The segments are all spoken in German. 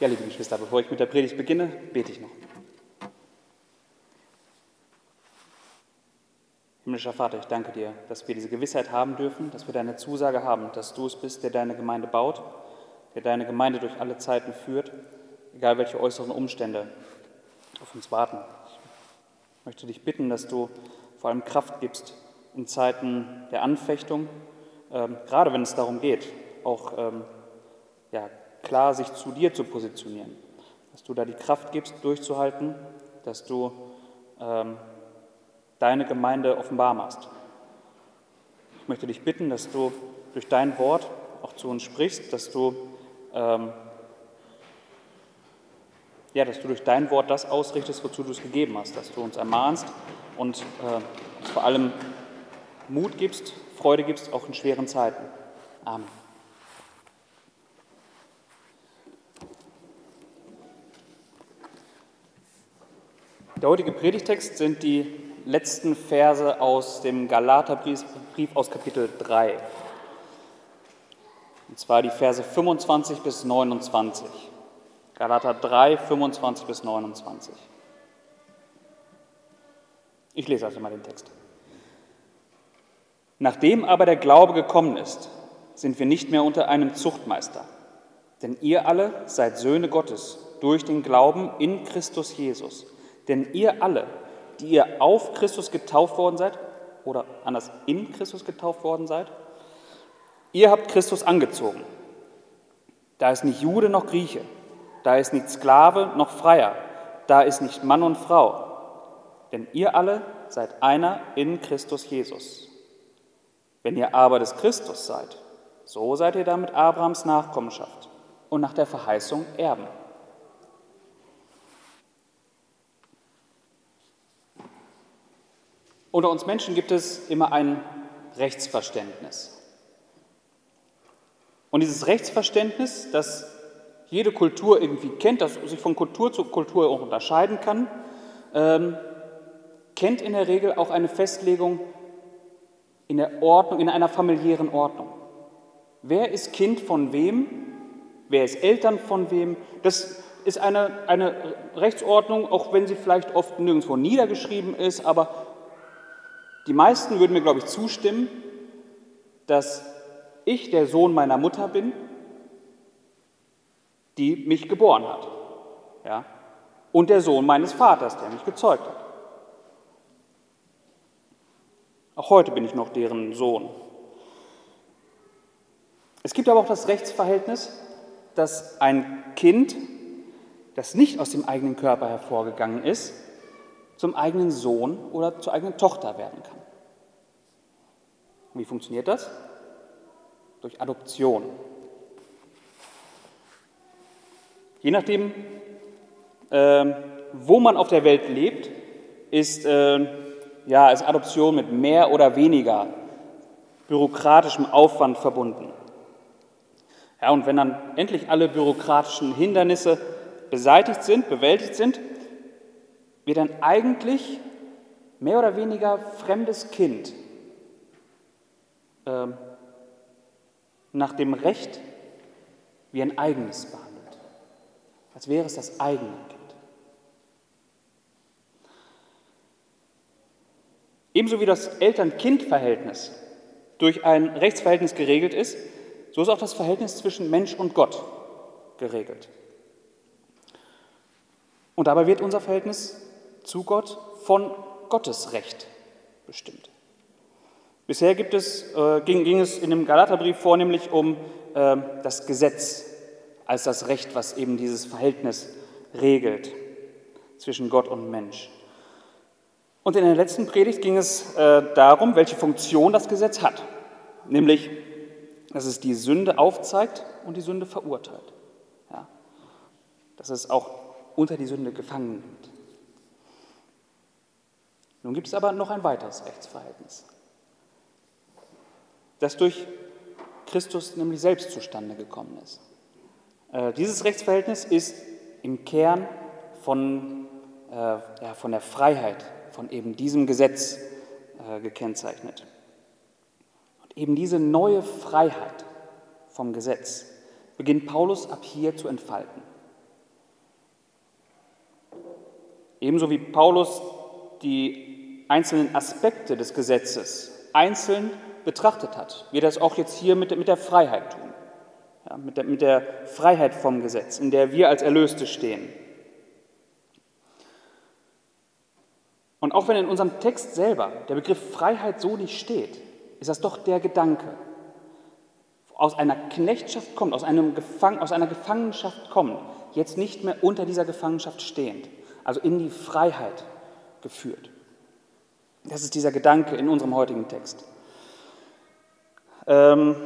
Ja, liebe Geschwister, bevor ich mit der Predigt beginne, bete ich noch. Himmlischer Vater, ich danke dir, dass wir diese Gewissheit haben dürfen, dass wir deine Zusage haben, dass du es bist, der deine Gemeinde baut, der deine Gemeinde durch alle Zeiten führt, egal welche äußeren Umstände auf uns warten. Ich möchte dich bitten, dass du vor allem Kraft gibst in Zeiten der Anfechtung, ähm, gerade wenn es darum geht, auch ähm, ja, klar sich zu dir zu positionieren. Dass du da die Kraft gibst, durchzuhalten, dass du ähm, deine Gemeinde offenbar machst. Ich möchte dich bitten, dass du durch dein Wort auch zu uns sprichst, dass du, ähm, ja, dass du durch dein Wort das ausrichtest, wozu du es gegeben hast, dass du uns ermahnst und äh, vor allem Mut gibst, Freude gibst, auch in schweren Zeiten. Amen. Der heutige Predigtext sind die letzten Verse aus dem Galaterbrief aus Kapitel 3. Und zwar die Verse 25 bis 29. Galater 3, 25 bis 29. Ich lese also mal den Text. Nachdem aber der Glaube gekommen ist, sind wir nicht mehr unter einem Zuchtmeister. Denn ihr alle seid Söhne Gottes durch den Glauben in Christus Jesus. Denn ihr alle, die ihr auf Christus getauft worden seid, oder anders in Christus getauft worden seid, ihr habt Christus angezogen. Da ist nicht Jude noch Grieche, da ist nicht Sklave noch Freier, da ist nicht Mann und Frau, denn ihr alle seid einer in Christus Jesus. Wenn ihr aber des Christus seid, so seid ihr damit Abrahams Nachkommenschaft und nach der Verheißung Erben. Unter uns Menschen gibt es immer ein Rechtsverständnis. Und dieses Rechtsverständnis, das jede Kultur irgendwie kennt, das sich von Kultur zu Kultur auch unterscheiden kann, ähm, kennt in der Regel auch eine Festlegung in der Ordnung, in einer familiären Ordnung. Wer ist Kind von wem? Wer ist Eltern von wem? Das ist eine, eine Rechtsordnung, auch wenn sie vielleicht oft nirgendwo niedergeschrieben ist, aber die meisten würden mir, glaube ich, zustimmen, dass ich der Sohn meiner Mutter bin, die mich geboren hat. Ja? Und der Sohn meines Vaters, der mich gezeugt hat. Auch heute bin ich noch deren Sohn. Es gibt aber auch das Rechtsverhältnis, dass ein Kind, das nicht aus dem eigenen Körper hervorgegangen ist, zum eigenen Sohn oder zur eigenen Tochter werden kann. Wie funktioniert das? Durch Adoption. Je nachdem, äh, wo man auf der Welt lebt, ist, äh, ja, ist Adoption mit mehr oder weniger bürokratischem Aufwand verbunden. Ja, und wenn dann endlich alle bürokratischen Hindernisse beseitigt sind, bewältigt sind, wird ein eigentlich mehr oder weniger fremdes Kind äh, nach dem Recht wie ein eigenes behandelt, als wäre es das eigene Kind. Ebenso wie das Eltern-Kind-Verhältnis durch ein Rechtsverhältnis geregelt ist, so ist auch das Verhältnis zwischen Mensch und Gott geregelt. Und dabei wird unser Verhältnis zu Gott von Gottes Recht bestimmt. Bisher es, äh, ging, ging, es in dem Galaterbrief vornehmlich um äh, das Gesetz als das Recht, was eben dieses Verhältnis regelt zwischen Gott und Mensch. Und in der letzten Predigt ging es äh, darum, welche Funktion das Gesetz hat, nämlich, dass es die Sünde aufzeigt und die Sünde verurteilt. Ja. Dass es auch unter die Sünde gefangen nimmt. Nun gibt es aber noch ein weiteres Rechtsverhältnis, das durch Christus nämlich selbst zustande gekommen ist. Äh, dieses Rechtsverhältnis ist im Kern von, äh, ja, von der Freiheit, von eben diesem Gesetz äh, gekennzeichnet. Und eben diese neue Freiheit vom Gesetz beginnt Paulus ab hier zu entfalten. Ebenso wie Paulus die einzelnen Aspekte des Gesetzes einzeln betrachtet hat, wir das auch jetzt hier mit, mit der Freiheit tun. Ja, mit, der, mit der Freiheit vom Gesetz, in der wir als Erlöste stehen. Und auch wenn in unserem Text selber der Begriff Freiheit so nicht steht, ist das doch der Gedanke. Aus einer Knechtschaft kommt, aus, einem Gefang, aus einer Gefangenschaft kommt, jetzt nicht mehr unter dieser Gefangenschaft stehend, also in die Freiheit geführt. Das ist dieser Gedanke in unserem heutigen Text. Ähm,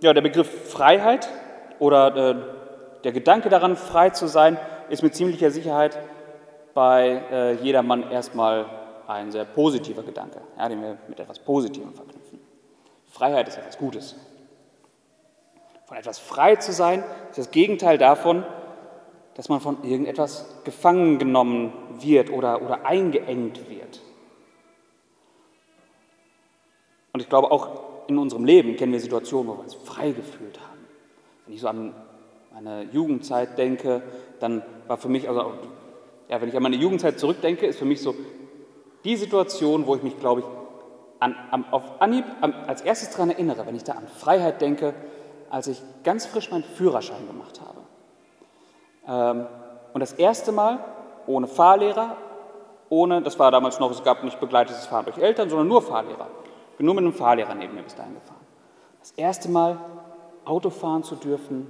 ja, der Begriff Freiheit oder äh, der Gedanke daran, frei zu sein, ist mit ziemlicher Sicherheit bei äh, jedermann erstmal ein sehr positiver Gedanke, ja, den wir mit etwas Positivem verknüpfen. Freiheit ist etwas Gutes. Von etwas frei zu sein, ist das Gegenteil davon, dass man von irgendetwas gefangen genommen wird oder, oder eingeengt wird. Glaube, auch in unserem Leben kennen wir Situationen, wo wir uns frei gefühlt haben. Wenn ich so an meine Jugendzeit denke, dann war für mich, also ja, wenn ich an meine Jugendzeit zurückdenke, ist für mich so die Situation, wo ich mich, glaube ich, an, an, auf Anhieb an, als erstes daran erinnere, wenn ich da an Freiheit denke, als ich ganz frisch meinen Führerschein gemacht habe. Ähm, und das erste Mal ohne Fahrlehrer, ohne, das war damals noch, es gab nicht begleitetes Fahren durch Eltern, sondern nur Fahrlehrer. Bin nur mit einem Fahrlehrer neben mir bis dahin gefahren. Das erste Mal Auto fahren zu dürfen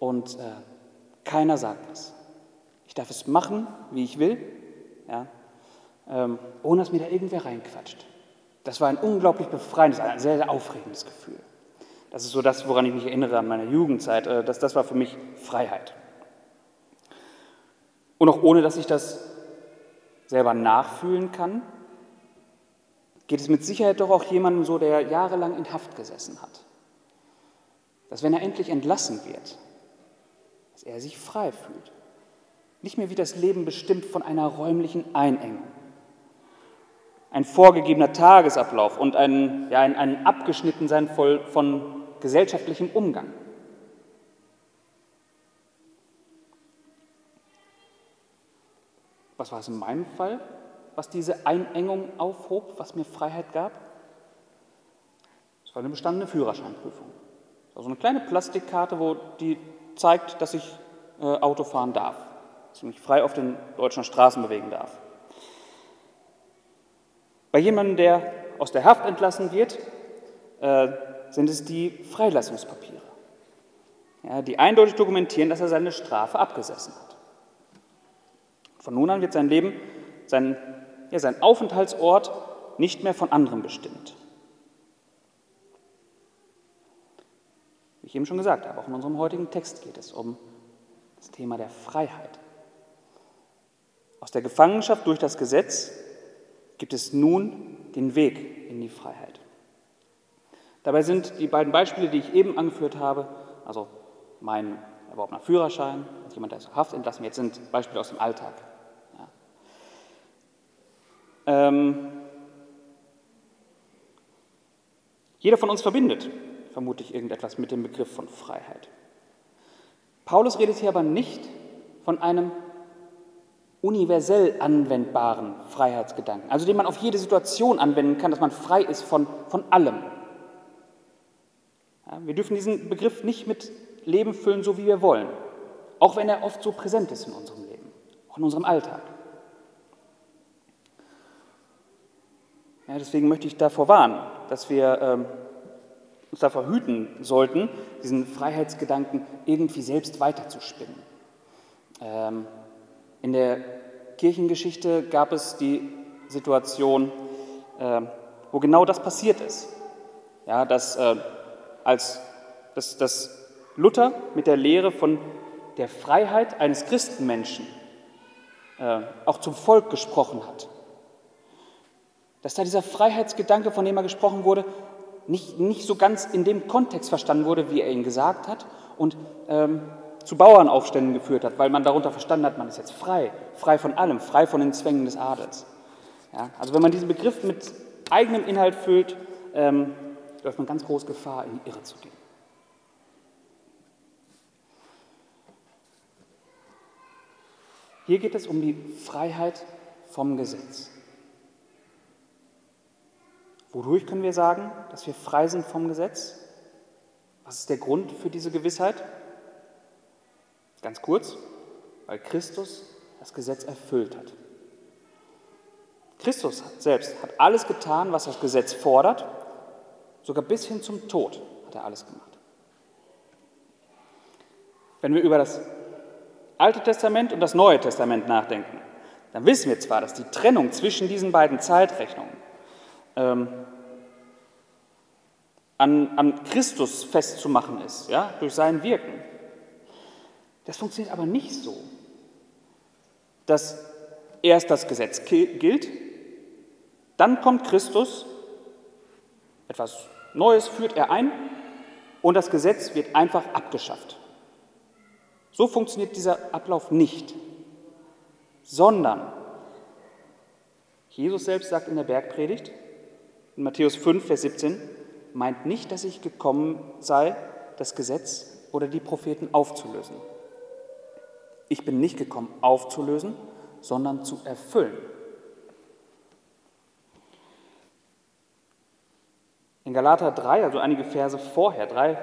und äh, keiner sagt was. Ich darf es machen, wie ich will, ja, ähm, ohne dass mir da irgendwer reinquatscht. Das war ein unglaublich befreiendes, ein sehr, sehr aufregendes Gefühl. Das ist so das, woran ich mich erinnere an meiner Jugendzeit. Äh, das, das war für mich Freiheit. Und auch ohne, dass ich das selber nachfühlen kann, geht es mit Sicherheit doch auch jemandem so, der jahrelang in Haft gesessen hat. Dass wenn er endlich entlassen wird, dass er sich frei fühlt. Nicht mehr wie das Leben bestimmt von einer räumlichen Einengung. Ein vorgegebener Tagesablauf und ein, ja, ein, ein Abgeschnittensein von gesellschaftlichem Umgang. Was war es in meinem Fall, was diese Einengung aufhob, was mir Freiheit gab? Es war eine bestandene Führerscheinprüfung. Also eine kleine Plastikkarte, wo die zeigt, dass ich äh, Auto fahren darf dass ich mich frei auf den deutschen Straßen bewegen darf. Bei jemandem, der aus der Haft entlassen wird, äh, sind es die Freilassungspapiere, ja, die eindeutig dokumentieren, dass er seine Strafe abgesessen hat. Von nun an wird sein Leben, sein, ja, sein Aufenthaltsort nicht mehr von anderen bestimmt. Wie ich eben schon gesagt habe, auch in unserem heutigen Text geht es um das Thema der Freiheit. Aus der Gefangenschaft durch das Gesetz gibt es nun den Weg in die Freiheit. Dabei sind die beiden Beispiele, die ich eben angeführt habe, also mein erworbener Führerschein und jemand, der aus Haft entlassen wird, sind Beispiele aus dem Alltag. Ähm, jeder von uns verbindet vermutlich irgendetwas mit dem Begriff von Freiheit. Paulus redet hier aber nicht von einem universell anwendbaren Freiheitsgedanken, also den man auf jede Situation anwenden kann, dass man frei ist von, von allem. Ja, wir dürfen diesen Begriff nicht mit Leben füllen, so wie wir wollen, auch wenn er oft so präsent ist in unserem Leben, auch in unserem Alltag. Ja, deswegen möchte ich davor warnen, dass wir ähm, uns davor hüten sollten, diesen Freiheitsgedanken irgendwie selbst weiterzuspinnen. Ähm, in der Kirchengeschichte gab es die Situation, äh, wo genau das passiert ist. Ja, dass, äh, als, dass, dass Luther mit der Lehre von der Freiheit eines Christenmenschen äh, auch zum Volk gesprochen hat. Dass da dieser Freiheitsgedanke, von dem er gesprochen wurde, nicht, nicht so ganz in dem Kontext verstanden wurde, wie er ihn gesagt hat. Und ähm, zu Bauernaufständen geführt hat, weil man darunter verstanden hat, man ist jetzt frei, frei von allem, frei von den Zwängen des Adels. Ja, also wenn man diesen Begriff mit eigenem Inhalt füllt, ähm, läuft man ganz groß Gefahr, in die Irre zu gehen. Hier geht es um die Freiheit vom Gesetz. Wodurch können wir sagen, dass wir frei sind vom Gesetz? Was ist der Grund für diese Gewissheit? Ganz kurz, weil Christus das Gesetz erfüllt hat. Christus selbst hat alles getan, was das Gesetz fordert, sogar bis hin zum Tod hat er alles gemacht. Wenn wir über das Alte Testament und das Neue Testament nachdenken, dann wissen wir zwar, dass die Trennung zwischen diesen beiden Zeitrechnungen ähm, an, an Christus festzumachen ist, ja, durch sein Wirken. Das funktioniert aber nicht so, dass erst das Gesetz gilt, dann kommt Christus, etwas Neues führt er ein und das Gesetz wird einfach abgeschafft. So funktioniert dieser Ablauf nicht, sondern Jesus selbst sagt in der Bergpredigt, in Matthäus 5, Vers 17, meint nicht, dass ich gekommen sei, das Gesetz oder die Propheten aufzulösen. Ich bin nicht gekommen, aufzulösen, sondern zu erfüllen. In Galater 3, also einige Verse vorher, 3,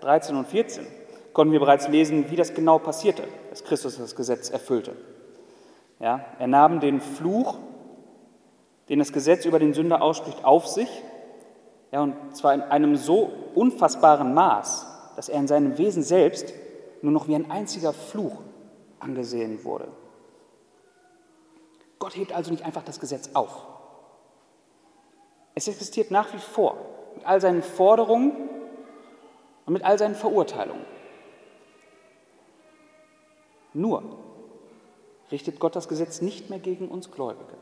13 und 14, konnten wir bereits lesen, wie das genau passierte, dass Christus das Gesetz erfüllte. Ja, er nahm den Fluch, den das Gesetz über den Sünder ausspricht, auf sich, ja, und zwar in einem so unfassbaren Maß, dass er in seinem Wesen selbst nur noch wie ein einziger Fluch angesehen wurde. Gott hebt also nicht einfach das Gesetz auf. Es existiert nach wie vor mit all seinen Forderungen und mit all seinen Verurteilungen. Nur richtet Gott das Gesetz nicht mehr gegen uns Gläubige,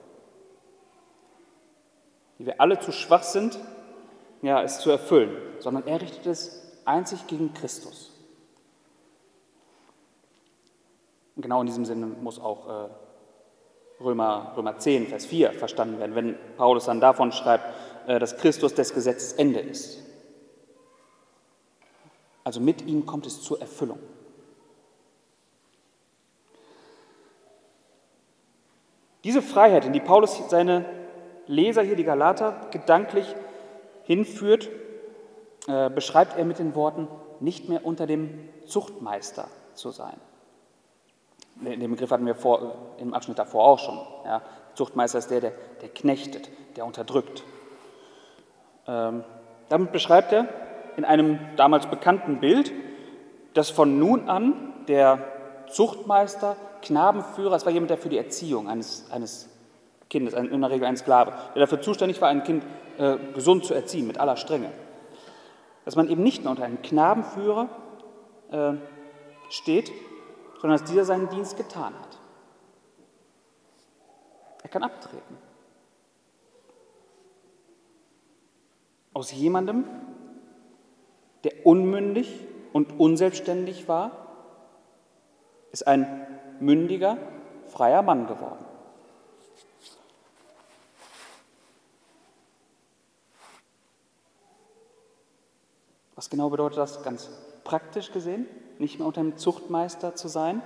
die wir alle zu schwach sind, ja, es zu erfüllen, sondern er richtet es einzig gegen Christus. Und genau in diesem Sinne muss auch äh, Römer, Römer 10, Vers 4 verstanden werden, wenn Paulus dann davon schreibt, äh, dass Christus des Gesetzes Ende ist. Also mit ihm kommt es zur Erfüllung. Diese Freiheit, in die Paulus seine Leser hier, die Galater, gedanklich hinführt, äh, beschreibt er mit den Worten, nicht mehr unter dem Zuchtmeister zu sein. Den Begriff hatten wir vor, im Abschnitt davor auch schon. Ja. Zuchtmeister ist der, der, der knechtet, der unterdrückt. Ähm, damit beschreibt er in einem damals bekannten Bild, dass von nun an der Zuchtmeister, Knabenführer, es war jemand, der für die Erziehung eines, eines Kindes, in der Regel ein Sklave, der dafür zuständig war, ein Kind äh, gesund zu erziehen, mit aller Strenge. Dass man eben nicht mehr unter einem Knabenführer äh, steht, sondern dass dieser seinen Dienst getan hat. Er kann abtreten. Aus jemandem, der unmündig und unselbstständig war, ist ein mündiger, freier Mann geworden. Was genau bedeutet das ganz praktisch gesehen, nicht mehr unter dem Zuchtmeister zu sein?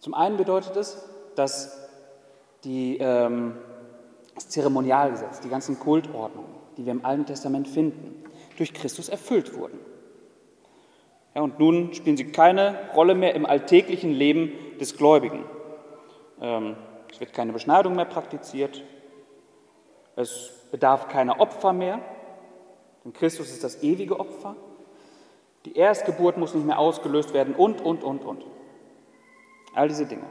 Zum einen bedeutet es, dass die, ähm, das Zeremonialgesetz, die ganzen Kultordnungen, die wir im Alten Testament finden, durch Christus erfüllt wurden. Ja, und nun spielen sie keine Rolle mehr im alltäglichen Leben des Gläubigen. Ähm, es wird keine Beschneidung mehr praktiziert, es bedarf keiner Opfer mehr, denn Christus ist das ewige Opfer. Die Erstgeburt muss nicht mehr ausgelöst werden und, und, und, und. All diese Dinge.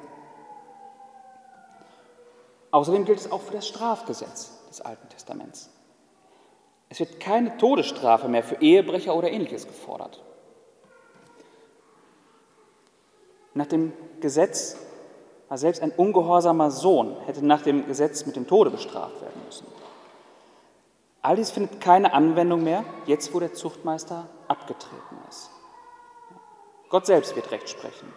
Außerdem gilt es auch für das Strafgesetz des Alten Testaments. Es wird keine Todesstrafe mehr für Ehebrecher oder ähnliches gefordert. Nach dem Gesetz war selbst ein ungehorsamer Sohn, hätte nach dem Gesetz mit dem Tode bestraft werden müssen. All dies findet keine Anwendung mehr, jetzt wo der Zuchtmeister abgetreten ist. Gott selbst wird Recht sprechen.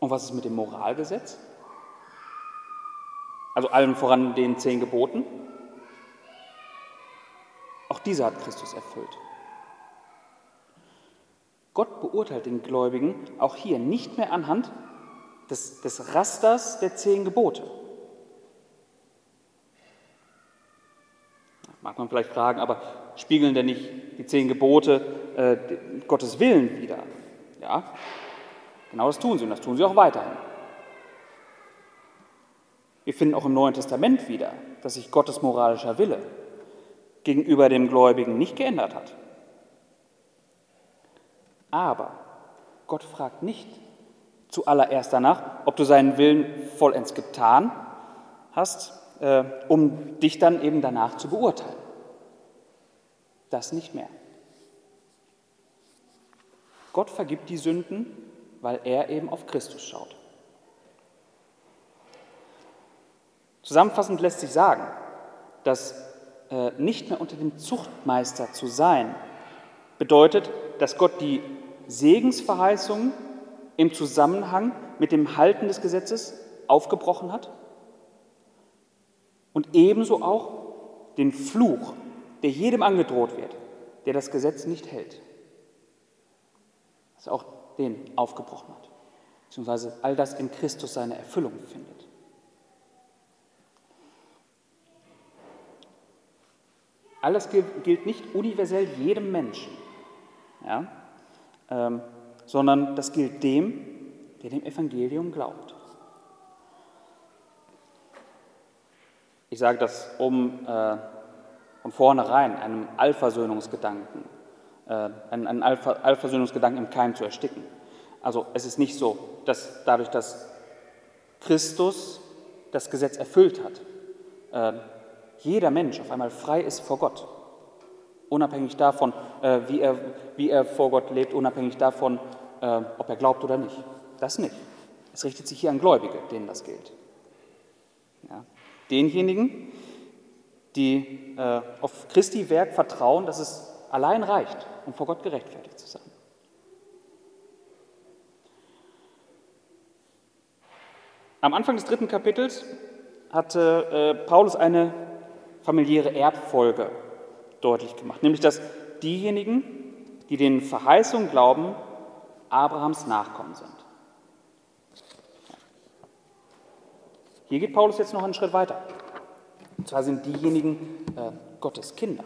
Und was ist mit dem Moralgesetz? Also allen voran den zehn Geboten? Auch diese hat Christus erfüllt. Gott beurteilt den Gläubigen auch hier nicht mehr anhand des, des Rasters der zehn Gebote. Mag man vielleicht fragen, aber spiegeln denn nicht die zehn Gebote äh, Gottes Willen wider? Ja, genau das tun sie und das tun sie auch weiterhin. Wir finden auch im Neuen Testament wieder, dass sich Gottes moralischer Wille gegenüber dem Gläubigen nicht geändert hat. Aber Gott fragt nicht zuallererst danach, ob du seinen Willen vollends getan hast, äh, um dich dann eben danach zu beurteilen. Das nicht mehr. Gott vergibt die Sünden, weil er eben auf Christus schaut. Zusammenfassend lässt sich sagen, dass äh, nicht mehr unter dem Zuchtmeister zu sein bedeutet, dass Gott die Segensverheißung im Zusammenhang mit dem Halten des Gesetzes aufgebrochen hat und ebenso auch den Fluch, der jedem angedroht wird, der das Gesetz nicht hält, dass er auch den aufgebrochen hat, beziehungsweise all das in Christus seine Erfüllung findet. Alles gilt nicht universell jedem Menschen. Ja? ähm, sondern das gilt dem, der dem Evangelium glaubt. Ich sage das, um äh, von vornherein einem Allversöhnungsgedanken, äh, einen, einen Allversöhnungsgedanken im Keim zu ersticken. Also es ist nicht so, dass dadurch, dass Christus das Gesetz erfüllt hat, äh, jeder Mensch auf einmal frei ist vor Gott. Unabhängig davon, äh, wie, er, wie er vor Gott lebt, unabhängig davon, äh, ob er glaubt oder nicht. Das nicht. Es richtet sich hier an Gläubige, denen das gilt. Denjenigen, die äh, auf Christi Werk vertrauen, dass es allein reicht, um vor Gott gerechtfertigt zu sein. Am Anfang des dritten Kapitels hatte äh, Paulus eine familiäre Erbfolge deutlich gemacht, nämlich dass diejenigen, die den Verheißungen glauben, Abrahams Nachkommen sind. Hier geht Paulus jetzt noch einen Schritt weiter. Und zwar sind diejenigen äh, Gottes Kinder.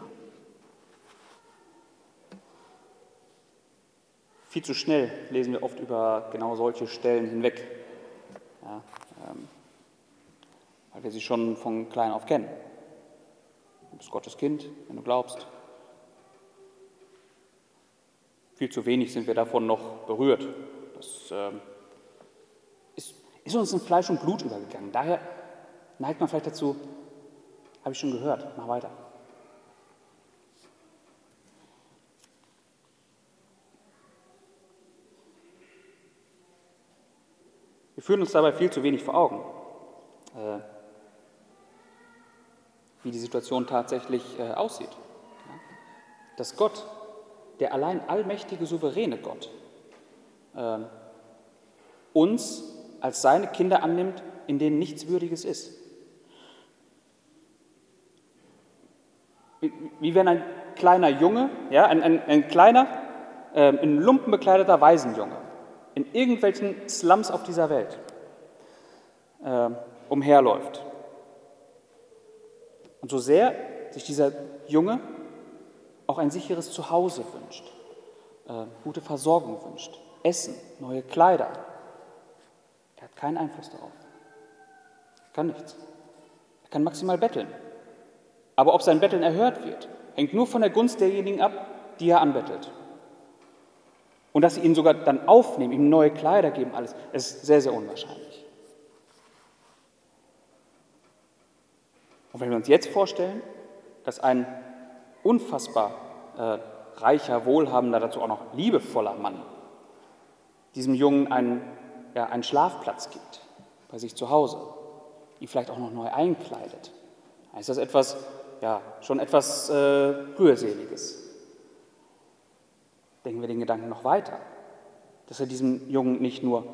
Viel zu schnell lesen wir oft über genau solche Stellen hinweg, ja, ähm, weil wir sie schon von klein auf kennen. Du bist Gottes Kind, wenn du glaubst. Viel zu wenig sind wir davon noch berührt. Das äh, ist, uns in Fleisch und Blut übergegangen. Daher neigt man vielleicht dazu, habe ich schon gehört, mach weiter. Wir führen uns dabei viel zu wenig vor Augen. Äh, wie die Situation tatsächlich äh, aussieht. Ja? Dass Gott, der allein allmächtige, souveräne Gott, äh, uns als seine Kinder annimmt, in denen nichts Würdiges ist. Wie, wenn ein kleiner Junge, ja, ein, ein, ein kleiner, äh, in Lumpen bekleideter Waisenjunge in irgendwelchen Slums auf dieser Welt äh, umherläuft und so sehr sich dieser Junge auch ein sicheres Zuhause wünscht, äh, gute Versorgung wünscht, Essen, neue Kleider. Hat keinen Einfluss darauf. Er kann nichts. Er kann maximal betteln. Aber ob sein Betteln erhört wird, hängt nur von der Gunst derjenigen ab, die er anbettelt. Und dass sie ihn sogar dann aufnehmen, ihm neue Kleider geben, alles, ist sehr, sehr unwahrscheinlich. Und wenn wir uns jetzt vorstellen, dass ein unfassbar äh, reicher, wohlhabender, dazu auch noch liebevoller Mann diesem Jungen einen, ja, einen Schlafplatz gibt bei sich zu Hause, ihn vielleicht auch noch neu einkleidet, dann ist das etwas, ja, schon etwas äh, Rührseliges. Denken wir den Gedanken noch weiter, dass er diesem Jungen nicht nur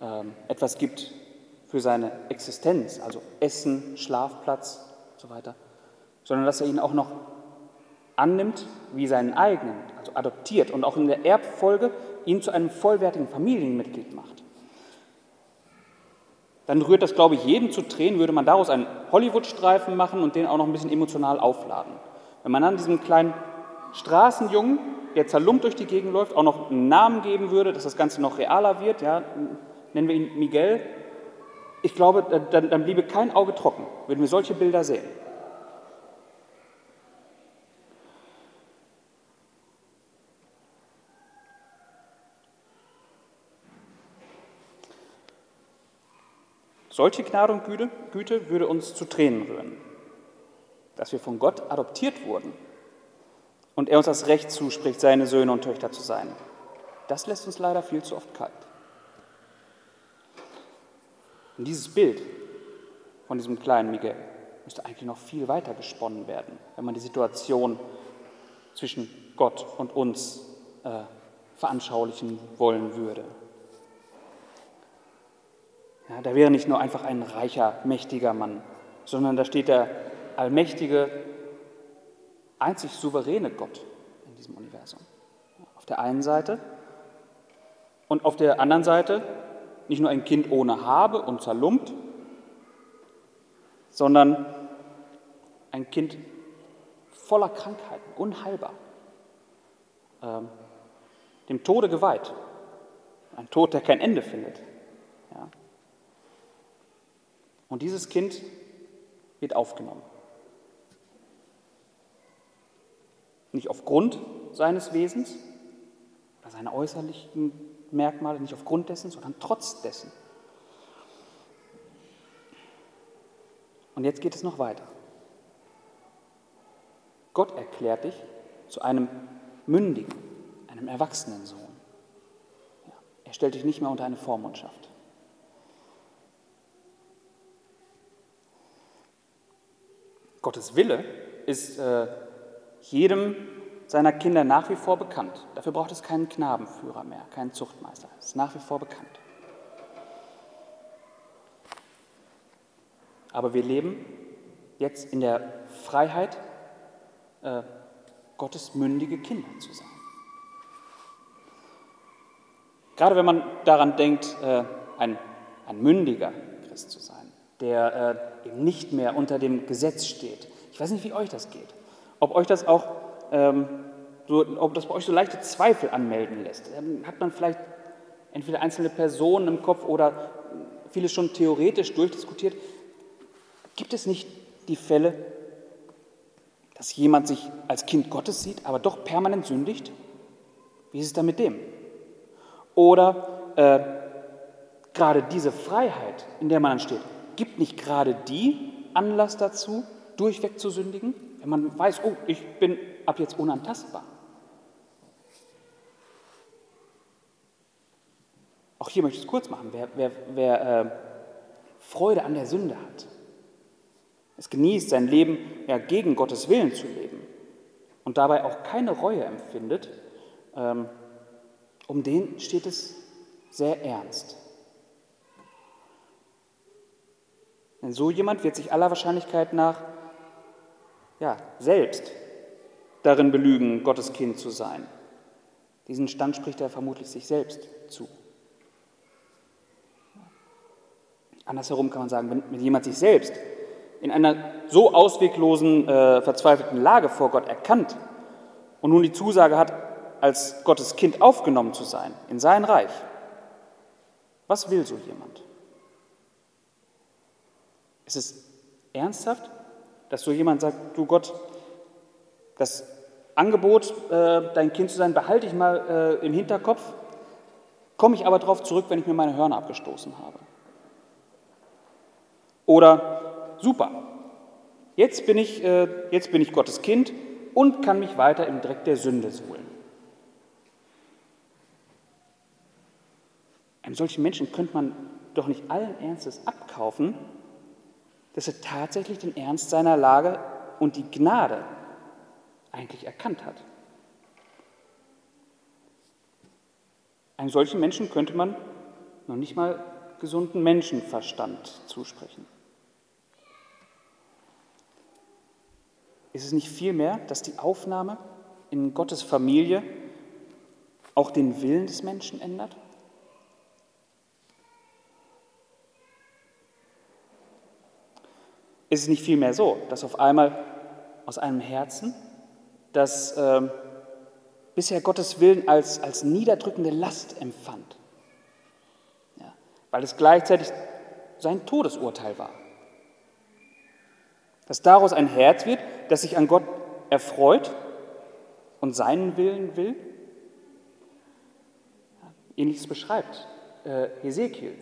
ähm, etwas gibt, für seine Existenz, also Essen, Schlafplatz und so weiter, sondern dass er ihn auch noch annimmt wie seinen eigenen, also adoptiert und auch in der Erbfolge ihn zu einem vollwertigen Familienmitglied macht, dann rührt das, glaube ich, jeden zu Tränen, würde man daraus einen Hollywood-Streifen machen und den auch noch ein bisschen emotional aufladen. Wenn man dann diesem kleinen Straßenjungen, der zerlumpt durch die Gegend läuft, auch noch einen Namen geben würde, dass das Ganze noch realer wird, ja, nennen wir ihn Miguel, ich glaube, dann, dann bliebe kein Auge trocken, würden wir solche Bilder sehen. Solche Gnade und Güte, Güte würde uns zu Tränen rühren, dass wir von Gott adoptiert wurden und er uns das Recht zuspricht, seine Söhne und Töchter zu sein. Das lässt uns leider viel zu oft kalt. Und dieses Bild von diesem kleinen Miguel müsste eigentlich noch viel weiter gesponnen werden, wenn man die Situation zwischen Gott und uns äh, veranschaulichen wollen würde. Ja, da wäre nicht nur einfach ein reicher, mächtiger Mann, sondern da steht der allmächtige, einzig souveräne Gott in diesem Universum. Auf der einen Seite und auf der anderen Seite nicht nur ein Kind ohne Habe und zerlumpt, sondern ein Kind voller Krankheiten, unheilbar, ähm, dem Tode geweiht. Ein Tod, der kein Ende findet. Ja. Und dieses Kind wird aufgenommen. Nicht aufgrund seines Wesens oder seiner äußerlichen Merkmale, nicht aufgrund dessen, sondern trotz dessen. Und jetzt geht es noch weiter. Gott erklärt dich zu einem mündigen, einem erwachsenen Sohn. Er stellt dich nicht mehr unter eine Vormundschaft. Gottes Wille ist äh, jedem seiner Kinder nach wie vor bekannt. Dafür braucht es keinen Knabenführer mehr, keinen Zuchtmeister. Es ist nach wie vor bekannt. Aber wir leben jetzt in der Freiheit, äh, Gottes mündige Kinder zu sein. Gerade wenn man daran denkt, äh, ein, ein mündiger Christ zu sein der äh, eben nicht mehr unter dem Gesetz steht. Ich weiß nicht, wie euch das geht. Ob euch das auch, ähm, so, ob das bei euch so leichte Zweifel anmelden lässt. Hat man vielleicht entweder einzelne Personen im Kopf oder vieles schon theoretisch durchdiskutiert. Gibt es nicht die Fälle, dass jemand sich als Kind Gottes sieht, aber doch permanent sündigt? Wie ist es dann mit dem? Oder äh, gerade diese Freiheit, in der man dann steht, gibt nicht gerade die Anlass dazu, durchweg zu sündigen, wenn man weiß, oh, ich bin ab jetzt unantastbar? Auch hier möchte ich es kurz machen. Wer, wer, wer äh, Freude an der Sünde hat, es genießt, sein Leben ja, gegen Gottes Willen zu leben und dabei auch keine Reue empfindet, ähm, um den steht es sehr ernst. Denn so jemand wird sich aller Wahrscheinlichkeit nach ja, selbst darin belügen, Gottes Kind zu sein. Diesen Stand spricht er vermutlich sich selbst zu. Andersherum kann man sagen, wenn, wenn jemand sich selbst in einer so ausweglosen, äh, verzweifelten Lage vor Gott erkannt und nun die Zusage hat, als Gottes Kind aufgenommen zu sein in sein Reich, was will so jemand? Ist es ernsthaft, dass so jemand sagt, du Gott, das Angebot, äh, dein Kind zu sein, behalte ich mal äh, im Hinterkopf, komme ich aber darauf zurück, wenn ich mir meine Hörner abgestoßen habe. Oder super, jetzt bin ich, äh, jetzt bin ich Gottes Kind und kann mich weiter im Dreck der Sünde suhlen. Einem solchen Menschen könnte man doch nicht allen Ernstes abkaufen, dass er tatsächlich den Ernst seiner Lage und die Gnade eigentlich erkannt hat. Einem solchen Menschen könnte man noch nicht mal gesunden Menschenverstand zusprechen. Ist es nicht vielmehr, dass die Aufnahme in Gottes Familie auch den Willen des Menschen ändert? Ist es nicht vielmehr so, dass auf einmal aus einem Herzen, das äh, bisher Gottes Willen als, als niederdrückende Last empfand, ja, weil es gleichzeitig sein Todesurteil war, dass daraus ein Herz wird, das sich an Gott erfreut und seinen Willen will? Ähnliches beschreibt äh, Hesekiel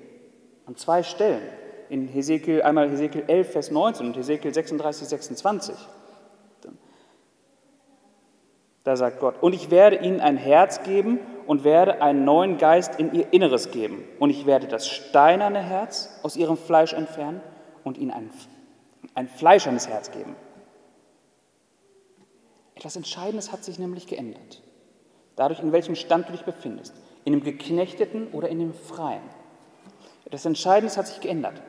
an zwei Stellen. In Hesekiel, einmal Hesekiel 11, Vers 19 und Hesekiel 36, 26. Da sagt Gott, und ich werde ihnen ein Herz geben und werde einen neuen Geist in ihr Inneres geben. Und ich werde das steinerne Herz aus ihrem Fleisch entfernen und ihnen ein, ein fleischernes Herz geben. Etwas Entscheidendes hat sich nämlich geändert. Dadurch, in welchem Stand du dich befindest. In dem Geknechteten oder in dem Freien. Etwas Entscheidendes hat sich geändert.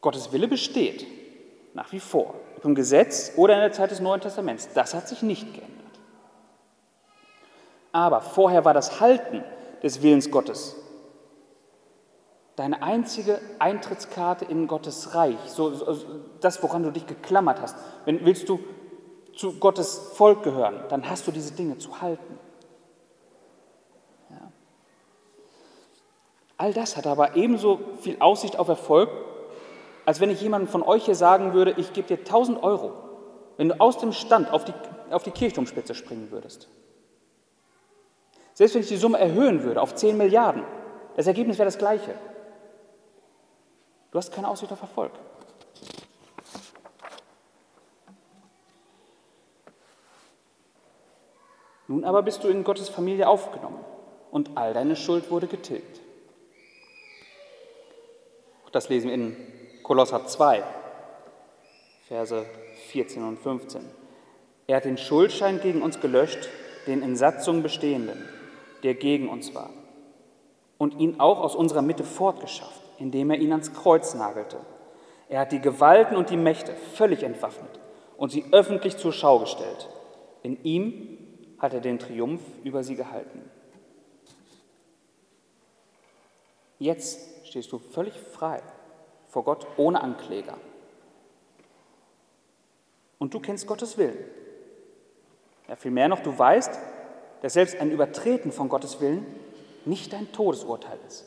Gottes Wille besteht nach wie vor. Im Gesetz oder in der Zeit des Neuen Testaments. Das hat sich nicht geändert. Aber vorher war das Halten des Willens Gottes deine einzige Eintrittskarte in Gottes Reich, so, so, das, woran du dich geklammert hast. Wenn willst du zu Gottes Volk gehören, dann hast du diese Dinge zu halten. All das hat aber ebenso viel Aussicht auf Erfolg, als wenn ich jemandem von euch hier sagen würde, ich gebe dir 1000 Euro, wenn du aus dem Stand auf die, auf die Kirchturmspitze springen würdest. Selbst wenn ich die Summe erhöhen würde auf 10 Milliarden, das Ergebnis wäre das gleiche. Du hast keine Aussicht auf Erfolg. Nun aber bist du in Gottes Familie aufgenommen und all deine Schuld wurde getilgt. Das lesen wir in Kolosser 2, Verse 14 und 15. Er hat den Schuldschein gegen uns gelöscht, den in Satzung bestehenden, der gegen uns war, und ihn auch aus unserer Mitte fortgeschafft, indem er ihn ans Kreuz nagelte. Er hat die Gewalten und die Mächte völlig entwaffnet und sie öffentlich zur Schau gestellt. In ihm hat er den Triumph über sie gehalten. Jetzt stehst du völlig frei vor Gott ohne Ankläger. Und du kennst Gottes Willen. Ja, vielmehr noch, du weißt, dass selbst ein Übertreten von Gottes Willen nicht dein Todesurteil ist.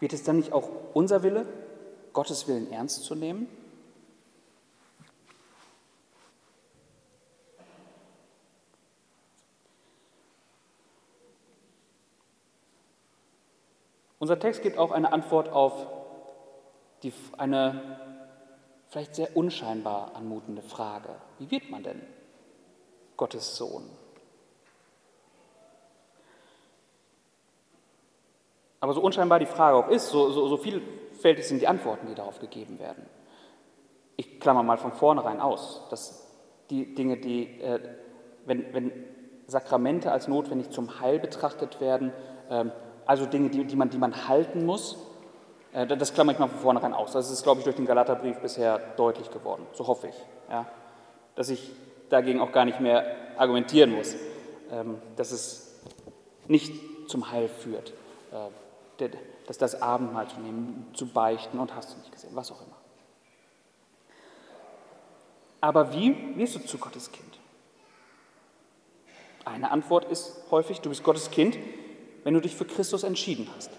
Wird es dann nicht auch unser Wille, Gottes Willen ernst zu nehmen? Unser Text gibt auch eine Antwort auf die, eine vielleicht sehr unscheinbar anmutende Frage. Wie wird man denn Gottes Sohn? Aber so unscheinbar die Frage auch ist, so, so, so vielfältig sind die Antworten, die darauf gegeben werden. Ich klammer mal von vornherein aus, dass die Dinge, die, äh, wenn, wenn Sakramente als notwendig zum Heil betrachtet werden, ähm, also Dinge, die, die, man, die man halten muss. Äh, das klammere ich mal von vornherein aus. Das ist, glaube ich, durch den Galaterbrief bisher deutlich geworden. So hoffe ich. Ja? Dass ich dagegen auch gar nicht mehr argumentieren muss, ähm, dass es nicht zum Heil führt, äh, dass das Abendmahl zu nehmen, zu beichten und hast du nicht gesehen, was auch immer. Aber wie wirst du zu Gottes Kind? Eine Antwort ist häufig, du bist Gottes Kind, wenn du dich für Christus entschieden hast.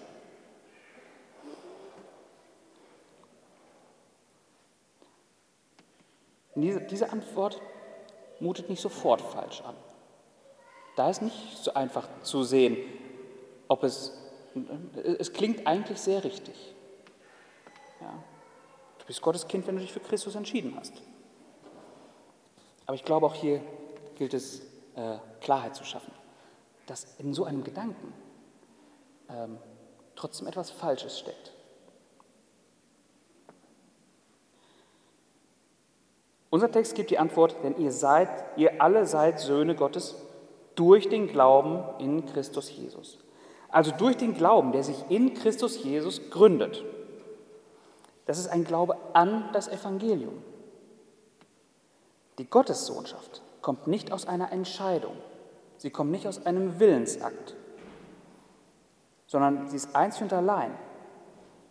Diese, Antwort mutet nicht sofort falsch an. Da ist nicht so einfach zu sehen, ob es, es klingt eigentlich sehr richtig. Ja. Du bist Gottes Kind, wenn du dich für Christus entschieden hast. Aber ich glaube, auch hier gilt es, äh, Klarheit zu schaffen, dass in so einem Gedanken ähm, trotzdem etwas Falsches steckt. Unser Text gibt die Antwort, denn ihr seid, ihr alle seid Söhne Gottes durch den Glauben in Christus Jesus. Also durch den Glauben, der sich in Christus Jesus gründet. Das ist ein Glaube an das Evangelium. Die Gottessohnschaft kommt nicht aus einer Entscheidung, sie kommt nicht aus einem Willensakt, sondern sie ist einzig und allein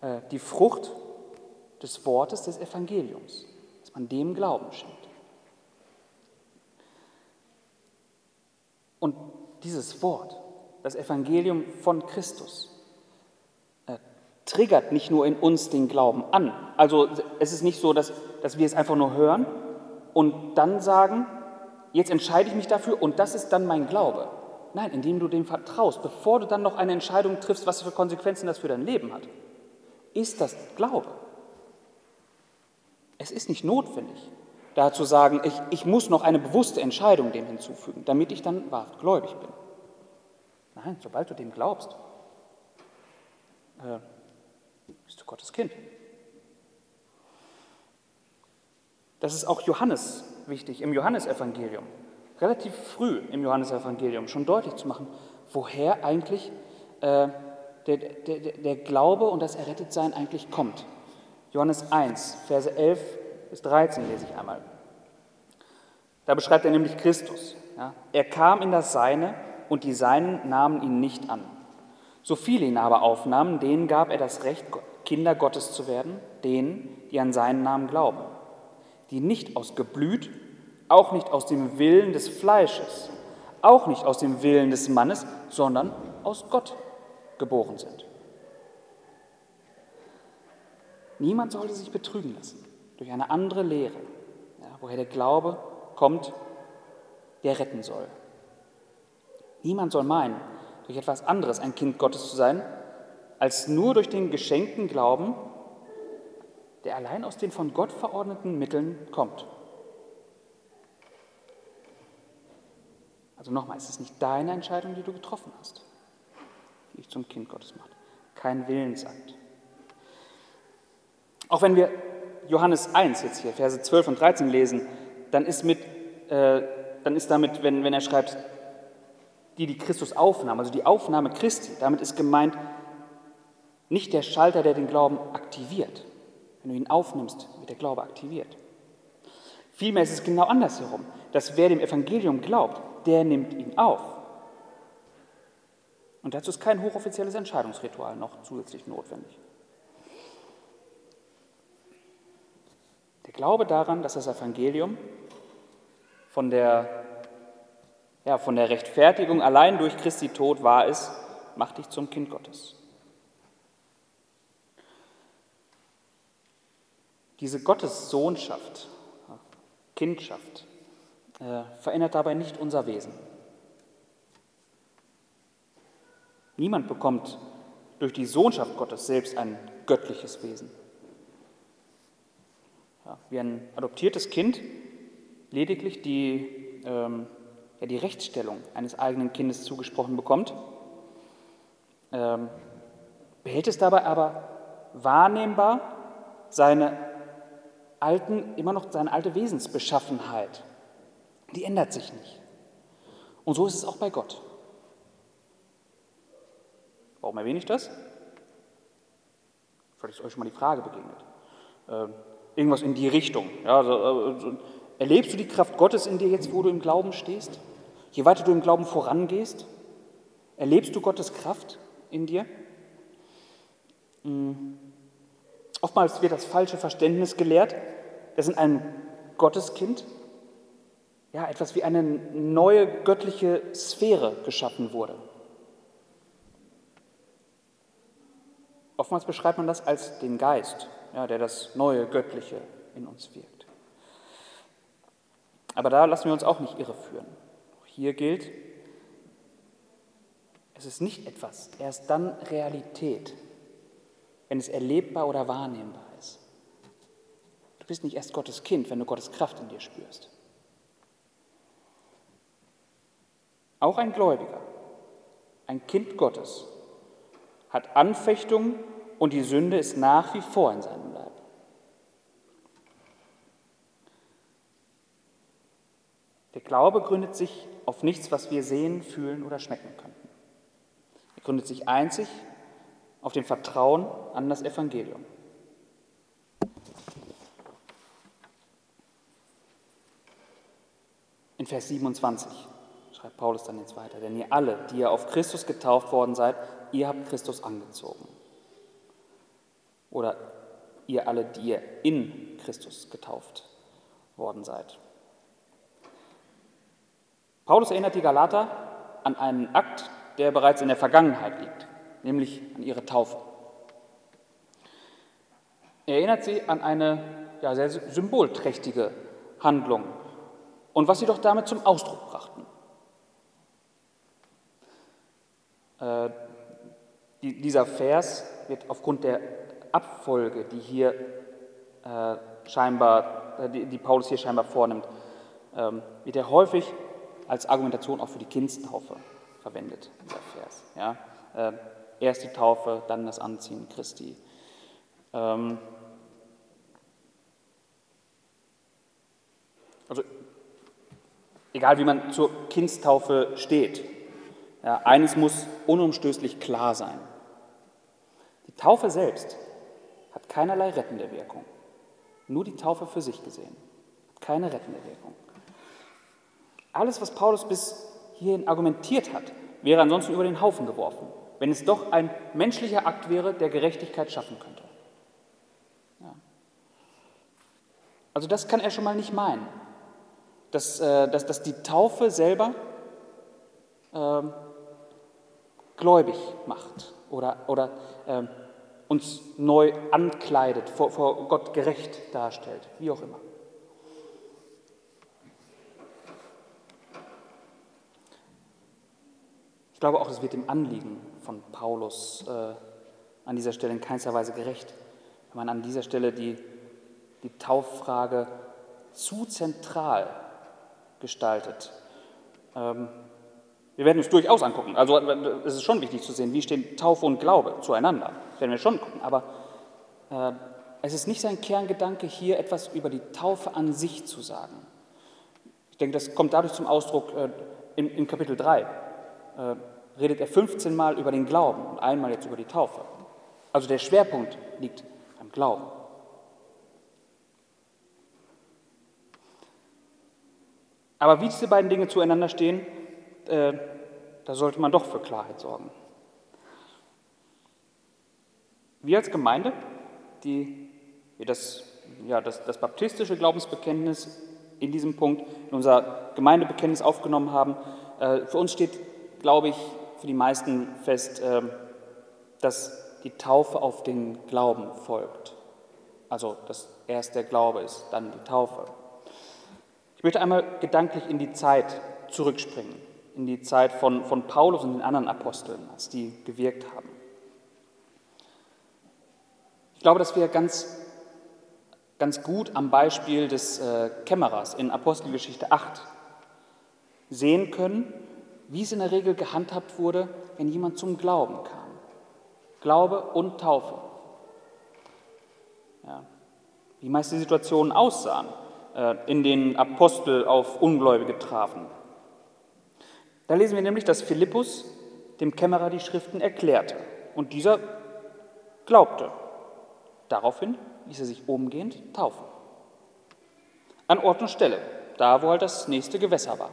äh, die Frucht des Wortes des Evangeliums, dass man dem Glauben schenkt. Und dieses Wort, das Evangelium von Christus, äh, triggert nicht nur in uns den Glauben an. Also es ist nicht so, dass, dass wir es einfach nur hören und dann sagen, jetzt entscheide ich mich dafür und das ist dann mein Glaube. Nein, indem du dem vertraust, bevor du dann noch eine Entscheidung triffst, was für Konsequenzen das für dein Leben hat, ist das Glaube. Es ist nicht notwendig, da zu sagen, ich, ich muss noch eine bewusste Entscheidung dem hinzufügen, damit ich dann wahrhaft gläubig bin. Nein, sobald du dem glaubst, äh, bist du Gottes Kind. Das ist auch Johannes wichtig, im Johannesevangelium, relativ früh im Johannesevangelium schon deutlich zu machen, woher eigentlich äh, der, der, der Glaube und das Errettetsein eigentlich kommt. Johannes 1, Verse 11 bis 13 lese ich einmal. Da beschreibt er nämlich Christus. Ja. Er kam in das Seine und die Seinen nahmen ihn nicht an. So viele ihn aber aufnahmen, denen gab er das Recht, Kinder Gottes zu werden, denen, die an seinen Namen glauben, die nicht aus Geblüt, auch nicht aus dem Willen des Fleisches, auch nicht aus dem Willen des Mannes, sondern aus Gott geboren sind. Niemand sollte sich betrügen lassen durch eine andere Lehre, ja, woher der Glaube kommt, der retten soll. Niemand soll meinen, durch etwas anderes ein Kind Gottes zu sein, als nur durch den geschenkten Glauben, der allein aus den von Gott verordneten Mitteln kommt. Also nochmal, es ist nicht deine Entscheidung, die du getroffen hast, die dich zum Kind Gottes macht. Kein Willensakt. Auch wenn wir Johannes 1 jetzt hier, Verse 12 und 13 lesen, dann ist, mit, äh, dann ist damit, wenn, wenn er schreibt, die, die Christus aufnahm, also die Aufnahme Christi, damit ist gemeint nicht der Schalter, der den Glauben aktiviert. Wenn du ihn aufnimmst, wird der Glaube aktiviert. Vielmehr ist es genau andersherum, dass wer dem Evangelium glaubt, der nimmt ihn auf. Und dazu ist kein hochoffizielles Entscheidungsritual noch zusätzlich notwendig. Der Glaube daran, dass das Evangelium von der, ja, von der Rechtfertigung allein durch Christi Tod wahr ist, macht dich zum Kind Gottes. Diese Gottessohnschaft, Kindschaft, äh, verändert dabei nicht unser Wesen. Niemand bekommt durch die Sohnschaft Gottes selbst ein göttliches Wesen. Ja, wie ein adoptiertes Kind lediglich die, ähm, ja, die Rechtsstellung eines eigenen Kindes zugesprochen bekommt, ähm, behält es dabei aber wahrnehmbar seine alten, immer noch seine alte Wesensbeschaffenheit. Die ändert sich nicht. Und so ist es auch bei Gott. Warum erwähne ich das? Vielleicht ist euch schon mal die Frage begegnet. Ähm, irgendwas in die Richtung. Ja, also, äh, erlebst du die Kraft Gottes in dir jetzt, wo du im Glauben stehst? Je weiter du im Glauben vorangehst, erlebst du Gottes Kraft in dir? Mhm. Oftmals wird das falsche Verständnis gelehrt, dass in einem Gotteskind ja, etwas wie eine neue göttliche Sphäre geschaffen wurde. Oftmals beschreibt man das als den Geist, ja, der das neue Göttliche in uns wirkt. Aber da lassen wir uns auch nicht irreführen. Auch hier gilt, es ist nicht etwas, erst dann Realität, wenn es erlebbar oder wahrnehmbar ist. Du bist nicht erst Gottes Kind, wenn du Gottes Kraft in dir spürst. Auch ein Gläubiger, ein Kind Gottes, hat Anfechtung und die Sünde ist nach wie vor in seinem Leib. Der Glaube gründet sich auf nichts, was wir sehen, fühlen oder schmecken könnten. Er gründet sich einzig auf dem Vertrauen an das Evangelium. In Vers 27 schreibt Paulus dann jetzt weiter, denn ihr alle, die ihr auf Christus getauft worden seid, ihr habt Christus angezogen. Oder ihr alle, die ihr in Christus getauft worden seid. Paulus erinnert die Galater an einen Akt, der bereits in der Vergangenheit liegt, nämlich an ihre Taufe. Er erinnert sie an eine ja, sehr symbolträchtige Handlung und was sie doch damit zum Ausdruck brachten. Äh, die, dieser Vers wird aufgrund der Abfolge, die hier äh, scheinbar, äh, die, die, Paulus hier scheinbar vornimmt, ähm, wird er häufig als Argumentation auch für die Kindstaufe verwendet, dieser Vers. Ja? Äh, erst die Taufe, dann das Anziehen Christi. Ähm, also, egal wie man zur Kindstaufe steht, ja, eines muss unumstößlich klar sein. Die Taufe selbst hat keinerlei rettende Wirkung. Nur die Taufe für sich gesehen. Keine rettende Wirkung. Alles, was Paulus bis hierhin argumentiert hat, wäre ansonsten über den Haufen geworfen, wenn es doch ein menschlicher Akt wäre, der Gerechtigkeit schaffen könnte. Ja. Also das kann er schon mal nicht meinen, dass, äh, dass, dass die Taufe selber äh, gläubig macht oder, oder äh, uns neu ankleidet, vor, vor Gott gerecht darstellt, wie auch immer. Ich glaube auch, es wird dem Anliegen von Paulus äh, an dieser Stelle in keinster Weise gerecht, wenn man an dieser Stelle die, die Tauffrage zu zentral gestaltet. Ähm, wir werden uns durchaus angucken. Also es ist schon wichtig zu sehen, wie stehen Taufe und Glaube zueinander. Das werden wir schon gucken. Aber äh, es ist nicht sein Kerngedanke, hier etwas über die Taufe an sich zu sagen. Ich denke, das kommt dadurch zum Ausdruck äh, in, in Kapitel 3 äh, redet er 15 Mal über den Glauben und einmal jetzt über die Taufe. Also der Schwerpunkt liegt am Glauben. Aber wie diese beiden Dinge zueinander stehen, äh, da sollte man doch für Klarheit sorgen. Wir als Gemeinde, die das, ja, das, das baptistische Glaubensbekenntnis in diesem Punkt in unser Gemeindebekenntnis aufgenommen haben, äh, für uns steht glaube ich, für die meisten fest, ähm, dass die Taufe auf den Glauben folgt. Also, dass erst der Glaube ist, dann die Taufe. Ich möchte einmal gedanklich in die Zeit zurückspringen, in die Zeit von, von Paulus und den anderen Aposteln, als die gewirkt haben. Ich glaube, dass wir ganz, ganz gut am Beispiel des äh, Kämmerers in Apostelgeschichte 8 sehen können, wie es in der Regel gehandhabt wurde, wenn jemand zum Glauben kam. Glaube und Taufe. Ja. Wie meist die Situationen aussahen, äh, in denen Apostel auf Ungläubige trafen. Da lesen wir nämlich, dass Philippus dem Kämmerer die Schriften erklärte und dieser glaubte. Daraufhin ließ er sich umgehend taufen. An Ort und Stelle, da wo halt das nächste Gewässer war.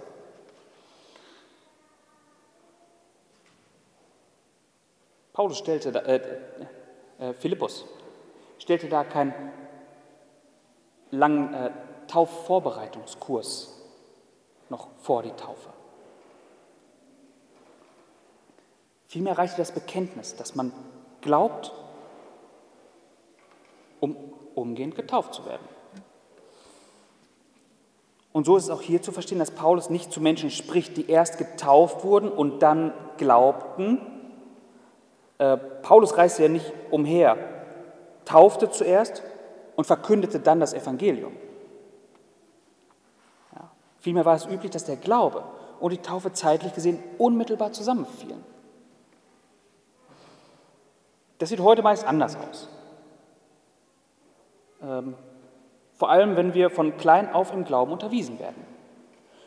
Paulus stellte, da, äh, äh, Philippus stellte da keinen langen äh, Taufvorbereitungskurs noch vor die Taufe. Vielmehr reichte das Bekenntnis, dass man glaubt, um umgehend getauft zu werden. Und so ist es auch hier zu verstehen, dass Paulus nicht zu Menschen spricht, die erst getauft wurden und dann glaubten, äh, Paulus reiste ja nicht umher, taufte zuerst und verkündete dann das Evangelium. Ja. Vielmehr war es üblich, dass der Glaube und die Taufe zeitlich gesehen unmittelbar zusammenfielen. Das sieht heute meist anders aus. Ähm, vor allem, wenn wir von klein auf im Glauben unterwiesen werden.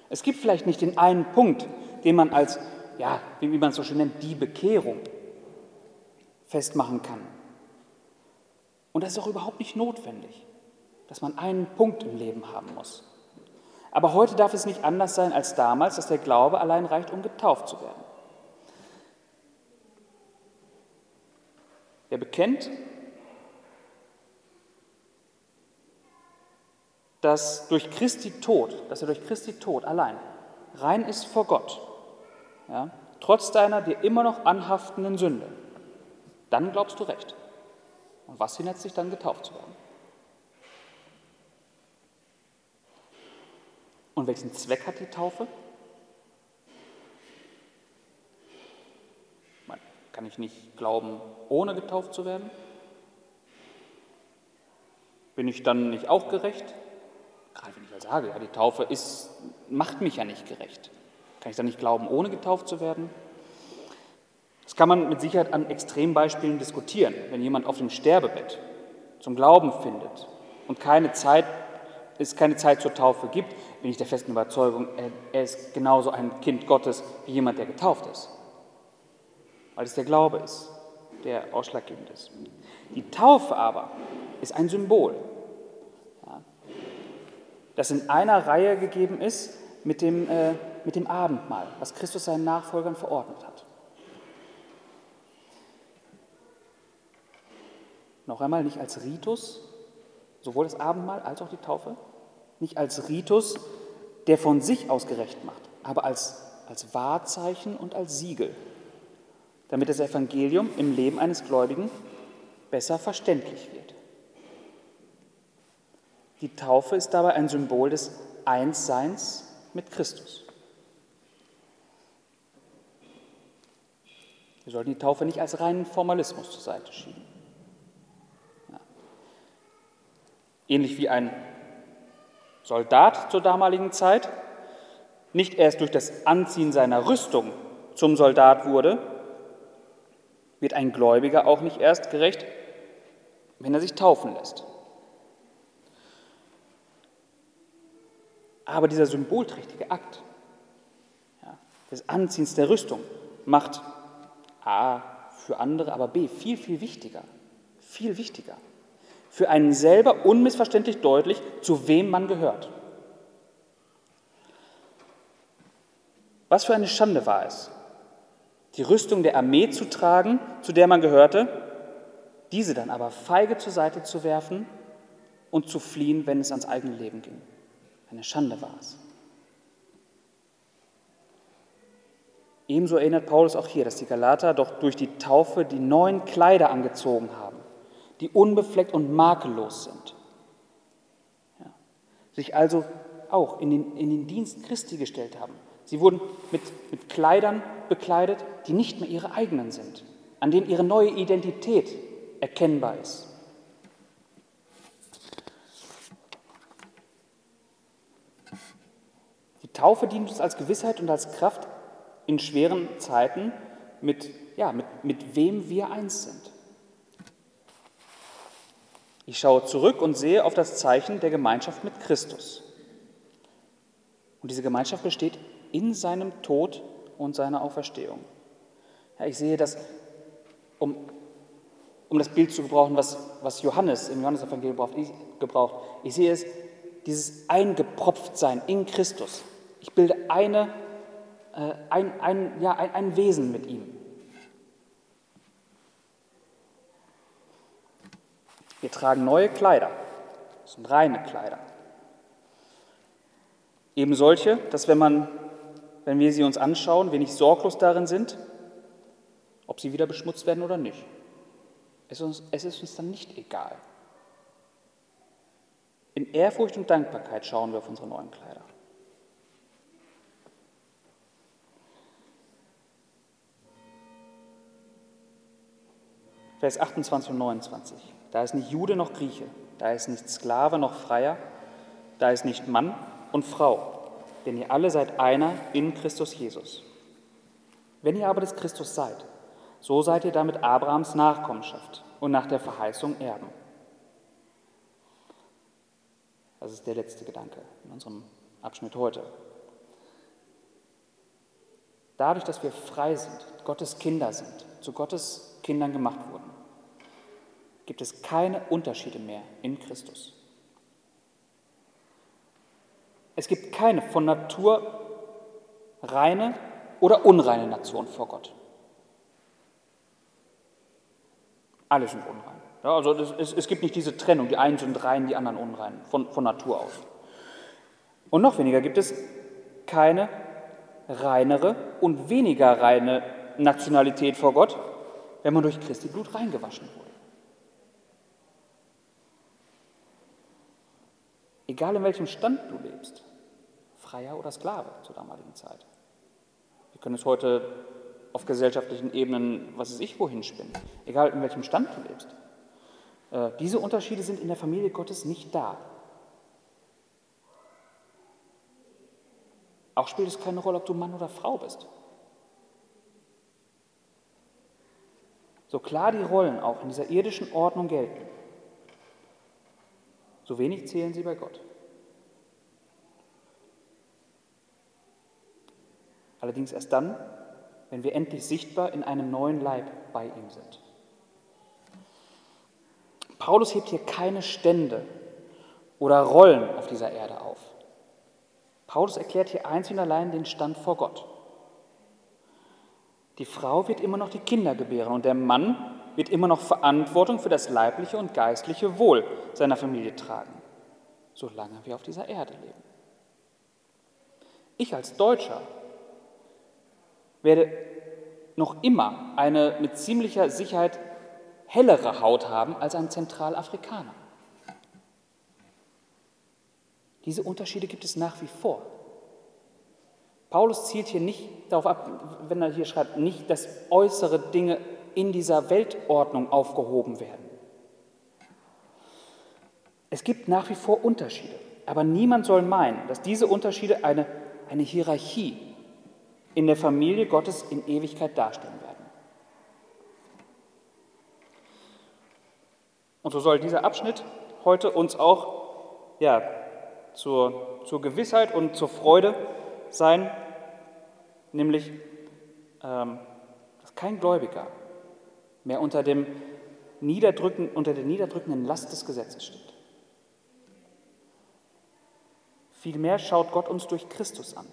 Es gibt vielleicht nicht den einen Punkt, den man als, ja, wie man es so schön nennt, die Bekehrung festmachen kann. Und das ist auch überhaupt nicht notwendig, dass man einen Punkt im Leben haben muss. Aber heute darf es nicht anders sein als damals, dass der Glaube allein reicht, um getauft zu werden. Wer bekennt, dass durch Christi Tod, dass er durch Christi Tod allein rein ist vor Gott, ja, trotz deiner dir immer noch anhaftenden Sünde, dann glaubst du recht. Und was hindert dich dann getauft zu werden? Und welchen Zweck hat die Taufe? Kann ich nicht glauben, ohne getauft zu werden? Bin ich dann nicht auch gerecht? Gerade wenn ich ja sage, ja, die Taufe ist, macht mich ja nicht gerecht. Kann ich dann nicht glauben, ohne getauft zu werden? Das kann man mit Sicherheit an Extrembeispielen diskutieren. Wenn jemand auf dem Sterbebett zum Glauben findet und keine Zeit, es keine Zeit zur Taufe gibt, bin ich der festen Überzeugung, er ist genauso ein Kind Gottes wie jemand, der getauft ist weil es der Glaube ist, der ausschlaggebend ist. Die Taufe aber ist ein Symbol, das in einer Reihe gegeben ist mit dem, äh, mit dem Abendmahl, was Christus seinen Nachfolgern verordnet hat. Noch einmal nicht als Ritus, sowohl das Abendmahl als auch die Taufe, nicht als Ritus, der von sich aus gerecht macht, aber als, als Wahrzeichen und als Siegel damit das Evangelium im Leben eines Gläubigen besser verständlich wird. Die Taufe ist dabei ein Symbol des Einsseins mit Christus. Wir sollten die Taufe nicht als reinen Formalismus zur Seite schieben. Ja. Ähnlich wie ein Soldat zur damaligen Zeit nicht erst durch das Anziehen seiner Rüstung zum Soldat wurde, wird ein Gläubiger auch nicht erst gerecht, wenn er sich taufen lässt. Aber dieser symbolträchtige Akt ja, des Anziehens der Rüstung macht A für andere, aber B viel, viel wichtiger, viel wichtiger, für einen selber unmissverständlich deutlich, zu wem man gehört. Was für eine Schande war es, die Rüstung der Armee zu tragen, zu der man gehörte, diese dann aber feige zur Seite zu werfen und zu fliehen, wenn es ans eigene Leben ging. Eine Schande war es. Ebenso erinnert Paulus auch hier, dass die Galater doch durch die Taufe die neuen Kleider angezogen haben, die unbefleckt und makellos sind. Ja. Sich also auch in den, in den Dienst Christi gestellt haben, Sie wurden mit, mit Kleidern bekleidet, die nicht mehr ihre eigenen sind, an denen ihre neue Identität erkennbar ist. Die Taufe dient uns als Gewissheit und als Kraft in schweren Zeiten, mit, ja, mit, mit wem wir eins sind. Ich schaue zurück und sehe auf das Zeichen der Gemeinschaft mit Christus. Und diese Gemeinschaft besteht in seinem Tod und seiner Auferstehung. Ja, ich sehe das, um, um das Bild zu gebrauchen, was, was Johannes im Johannesevangelium gebraucht, ich, gebraucht. Ich sehe es, dieses Eingepropftsein in Christus. Ich bilde eine, äh, ein, ein, ja, ein, ein Wesen mit ihm. Wir tragen neue Kleider. Das sind reine Kleider. Eben solche, dass wenn man wenn wir sie uns anschauen, wenig sorglos darin sind, ob sie wieder beschmutzt werden oder nicht. Es ist uns, es ist uns dann nicht egal. In Ehrfurcht und Dankbarkeit schauen wir auf unsere neuen Kleider. Vers 28 und 29. Da ist nicht Jude noch Grieche, da ist nicht Sklave noch Freier, da ist nicht Mann und Frau, denn ihr alle seid einer in Christus Jesus. Wenn ihr aber des Christus seid, so seid ihr damit Abrahams Nachkommenschaft und nach der Verheißung Erben. Das ist der letzte Gedanke in unserem Abschnitt heute. Dadurch, dass wir frei sind, Gottes Kinder sind, zu Gottes Kindern gemacht wurden, gibt es keine Unterschiede mehr in Christus. Es gibt keine von Natur reine oder unreine Nation vor Gott. Alle sind unrein. Ja, also es, es, gibt nicht diese Trennung, die einen sind rein, die anderen unrein, von, von Natur aus. Und noch weniger gibt es keine reinere und weniger reine Nationalität vor Gott, wenn man durch Christi Blut reingewaschen wurde. Egal in welchem Stand du lebst, Freier oder Sklave zur damaligen Zeit. Wir können es heute auf gesellschaftlichen Ebenen, was weiß ich, wohin spinnen, egal in welchem Stand du lebst. Äh, diese Unterschiede sind in der Familie Gottes nicht da. Auch spielt es keine Rolle, ob du Mann oder Frau bist. So klar die Rollen auch in dieser irdischen Ordnung gelten, so wenig zählen sie bei Gott. Allerdings erst dann, wenn wir endlich sichtbar in einem neuen Leib bei ihm sind. Paulus hebt hier keine Stände oder Rollen auf dieser Erde auf. Paulus erklärt hier einzig und allein den Stand vor Gott. Die Frau wird immer noch die Kinder gebären und der Mann wird immer noch Verantwortung für das leibliche und geistliche Wohl seiner Familie tragen, solange wir auf dieser Erde leben. Ich als Deutscher werde noch immer eine mit ziemlicher Sicherheit hellere Haut haben als ein Zentralafrikaner. Diese Unterschiede gibt es nach wie vor. Paulus zielt hier nicht darauf ab, wenn er hier schreibt, nicht, dass äußere Dinge in dieser Weltordnung aufgehoben werden. Es gibt nach wie vor Unterschiede, aber niemand soll meinen, dass diese Unterschiede eine, eine Hierarchie in der Familie Gottes in Ewigkeit darstellen werden. Und so soll dieser Abschnitt heute uns auch ja, zur, zur Gewissheit und zur Freude sein, nämlich, ähm, dass kein Gläubiger mehr unter, dem Niederdrücken, unter der niederdrückenden Last des Gesetzes steht. Vielmehr schaut Gott uns durch Christus an.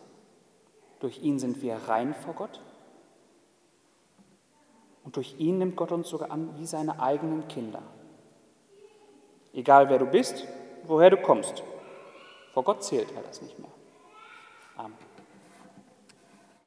Durch ihn sind wir rein vor Gott. Und durch ihn nimmt Gott uns sogar an wie seine eigenen Kinder. Egal wer du bist, woher du kommst. Vor Gott zählt er das nicht mehr. Amen.